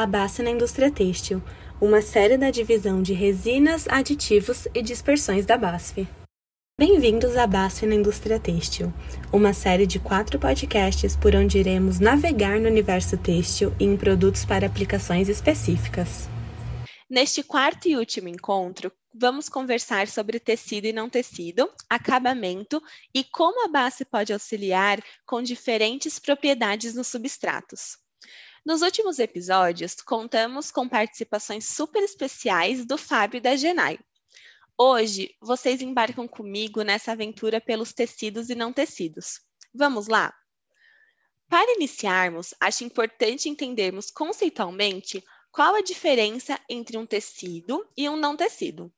a base na indústria têxtil, uma série da divisão de resinas, aditivos e dispersões da BASF. Bem-vindos à BASF na indústria têxtil, uma série de quatro podcasts por onde iremos navegar no universo têxtil e em produtos para aplicações específicas. Neste quarto e último encontro, vamos conversar sobre tecido e não tecido, acabamento e como a base pode auxiliar com diferentes propriedades nos substratos. Nos últimos episódios, contamos com participações super especiais do Fábio e da Genai. Hoje, vocês embarcam comigo nessa aventura pelos tecidos e não tecidos. Vamos lá? Para iniciarmos, acho importante entendermos conceitualmente qual a diferença entre um tecido e um não tecido.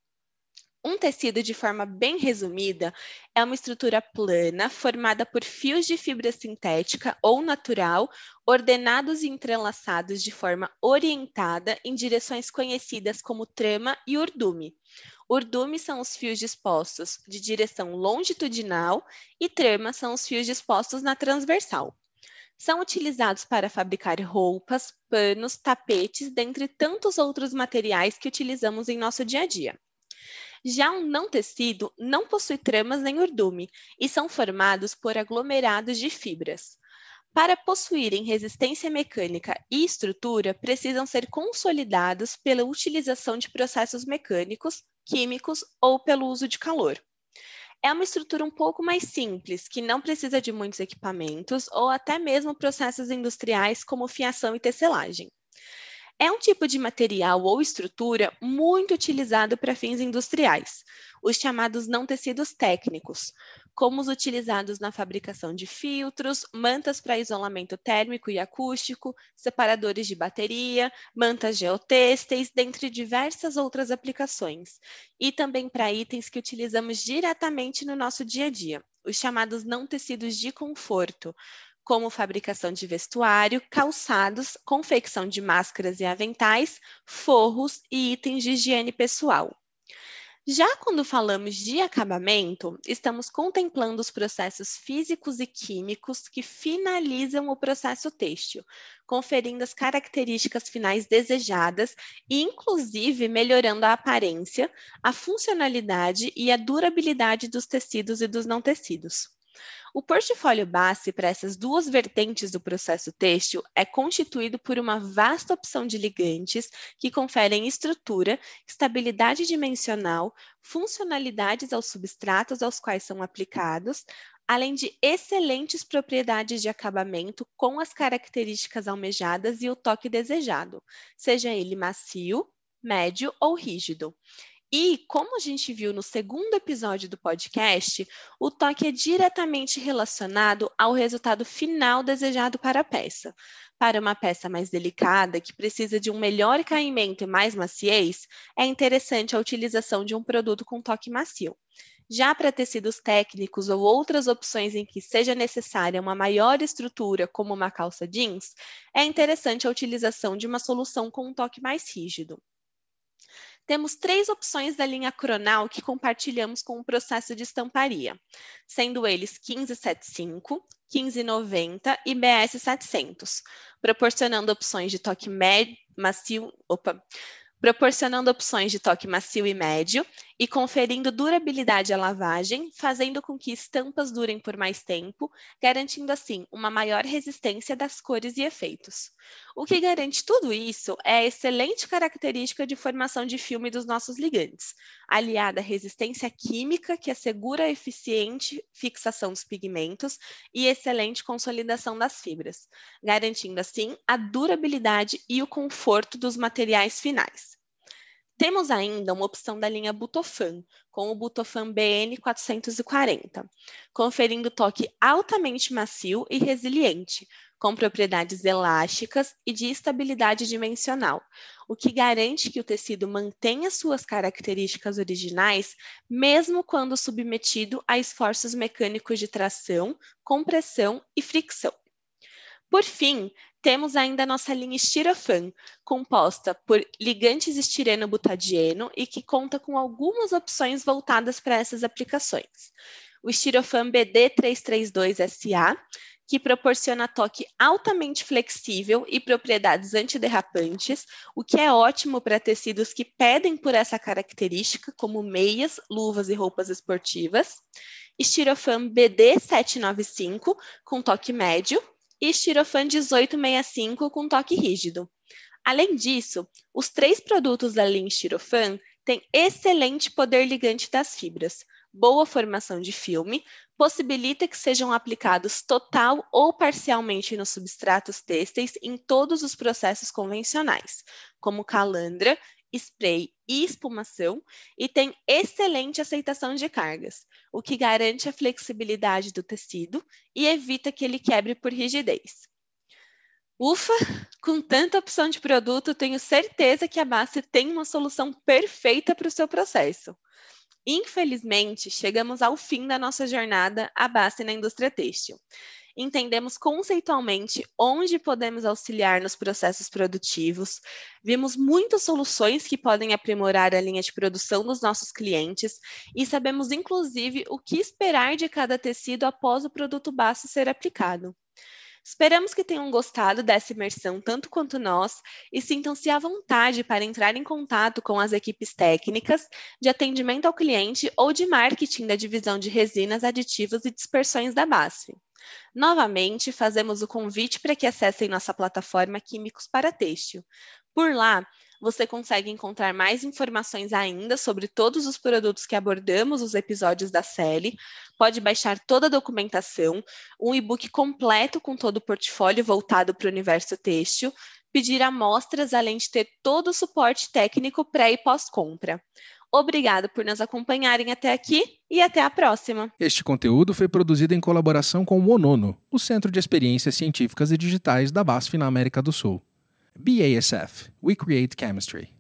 Um tecido, de forma bem resumida, é uma estrutura plana formada por fios de fibra sintética ou natural, ordenados e entrelaçados de forma orientada em direções conhecidas como trama e urdume. Urdume são os fios dispostos de direção longitudinal e trama são os fios dispostos na transversal. São utilizados para fabricar roupas, panos, tapetes, dentre tantos outros materiais que utilizamos em nosso dia a dia. Já um não tecido não possui tramas nem urdume e são formados por aglomerados de fibras. Para possuírem resistência mecânica e estrutura, precisam ser consolidados pela utilização de processos mecânicos, químicos ou pelo uso de calor. É uma estrutura um pouco mais simples, que não precisa de muitos equipamentos ou até mesmo processos industriais como fiação e tecelagem. É um tipo de material ou estrutura muito utilizado para fins industriais, os chamados não tecidos técnicos, como os utilizados na fabricação de filtros, mantas para isolamento térmico e acústico, separadores de bateria, mantas geotêxteis, dentre diversas outras aplicações, e também para itens que utilizamos diretamente no nosso dia a dia, os chamados não tecidos de conforto, como fabricação de vestuário, calçados, confecção de máscaras e aventais, forros e itens de higiene pessoal. Já quando falamos de acabamento, estamos contemplando os processos físicos e químicos que finalizam o processo têxtil, conferindo as características finais desejadas e, inclusive, melhorando a aparência, a funcionalidade e a durabilidade dos tecidos e dos não tecidos. O portfólio base para essas duas vertentes do processo têxtil é constituído por uma vasta opção de ligantes que conferem estrutura, estabilidade dimensional, funcionalidades aos substratos aos quais são aplicados, além de excelentes propriedades de acabamento com as características almejadas e o toque desejado, seja ele macio, médio ou rígido. E, como a gente viu no segundo episódio do podcast, o toque é diretamente relacionado ao resultado final desejado para a peça. Para uma peça mais delicada, que precisa de um melhor caimento e mais maciez, é interessante a utilização de um produto com toque macio. Já para tecidos técnicos ou outras opções em que seja necessária uma maior estrutura, como uma calça jeans, é interessante a utilização de uma solução com um toque mais rígido. Temos três opções da linha Cronal que compartilhamos com o processo de estamparia, sendo eles 1575, 1590 e BS 700, proporcionando opções de toque médio, macio, opa, proporcionando opções de toque macio e médio e conferindo durabilidade à lavagem, fazendo com que estampas durem por mais tempo, garantindo assim uma maior resistência das cores e efeitos. O que garante tudo isso é a excelente característica de formação de filme dos nossos ligantes, aliada à resistência química que assegura a eficiente fixação dos pigmentos e excelente consolidação das fibras, garantindo assim a durabilidade e o conforto dos materiais finais. Temos ainda uma opção da linha Butofan, com o Butofan BN 440, conferindo toque altamente macio e resiliente, com propriedades elásticas e de estabilidade dimensional, o que garante que o tecido mantenha suas características originais, mesmo quando submetido a esforços mecânicos de tração, compressão e fricção. Por fim, temos ainda a nossa linha Estirofan, composta por ligantes estireno-butadieno e que conta com algumas opções voltadas para essas aplicações. O Estirofan BD332SA, que proporciona toque altamente flexível e propriedades antiderrapantes, o que é ótimo para tecidos que pedem por essa característica, como meias, luvas e roupas esportivas. Estirofan BD 795 com toque médio e Estirofan 1865 com toque rígido. Além disso, os três produtos da linha Estirofan têm excelente poder ligante das fibras, boa formação de filme, possibilita que sejam aplicados total ou parcialmente nos substratos têxteis em todos os processos convencionais, como calandra, spray e espumação, e tem excelente aceitação de cargas, o que garante a flexibilidade do tecido e evita que ele quebre por rigidez. Ufa, com tanta opção de produto, tenho certeza que a Bassi tem uma solução perfeita para o seu processo. Infelizmente, chegamos ao fim da nossa jornada à base na indústria têxtil. Entendemos conceitualmente onde podemos auxiliar nos processos produtivos, vimos muitas soluções que podem aprimorar a linha de produção dos nossos clientes e sabemos, inclusive, o que esperar de cada tecido após o produto base ser aplicado. Esperamos que tenham gostado dessa imersão tanto quanto nós e sintam-se à vontade para entrar em contato com as equipes técnicas de atendimento ao cliente ou de marketing da divisão de resinas, aditivos e dispersões da BASF. Novamente, fazemos o convite para que acessem nossa plataforma Químicos para Têxtil. Por lá, você consegue encontrar mais informações ainda sobre todos os produtos que abordamos nos episódios da série. Pode baixar toda a documentação, um e-book completo com todo o portfólio voltado para o universo têxtil, pedir amostras, além de ter todo o suporte técnico pré e pós-compra. Obrigado por nos acompanharem até aqui e até a próxima. Este conteúdo foi produzido em colaboração com o ONONO, o Centro de Experiências Científicas e Digitais da BASF na América do Sul. BASF, we create chemistry.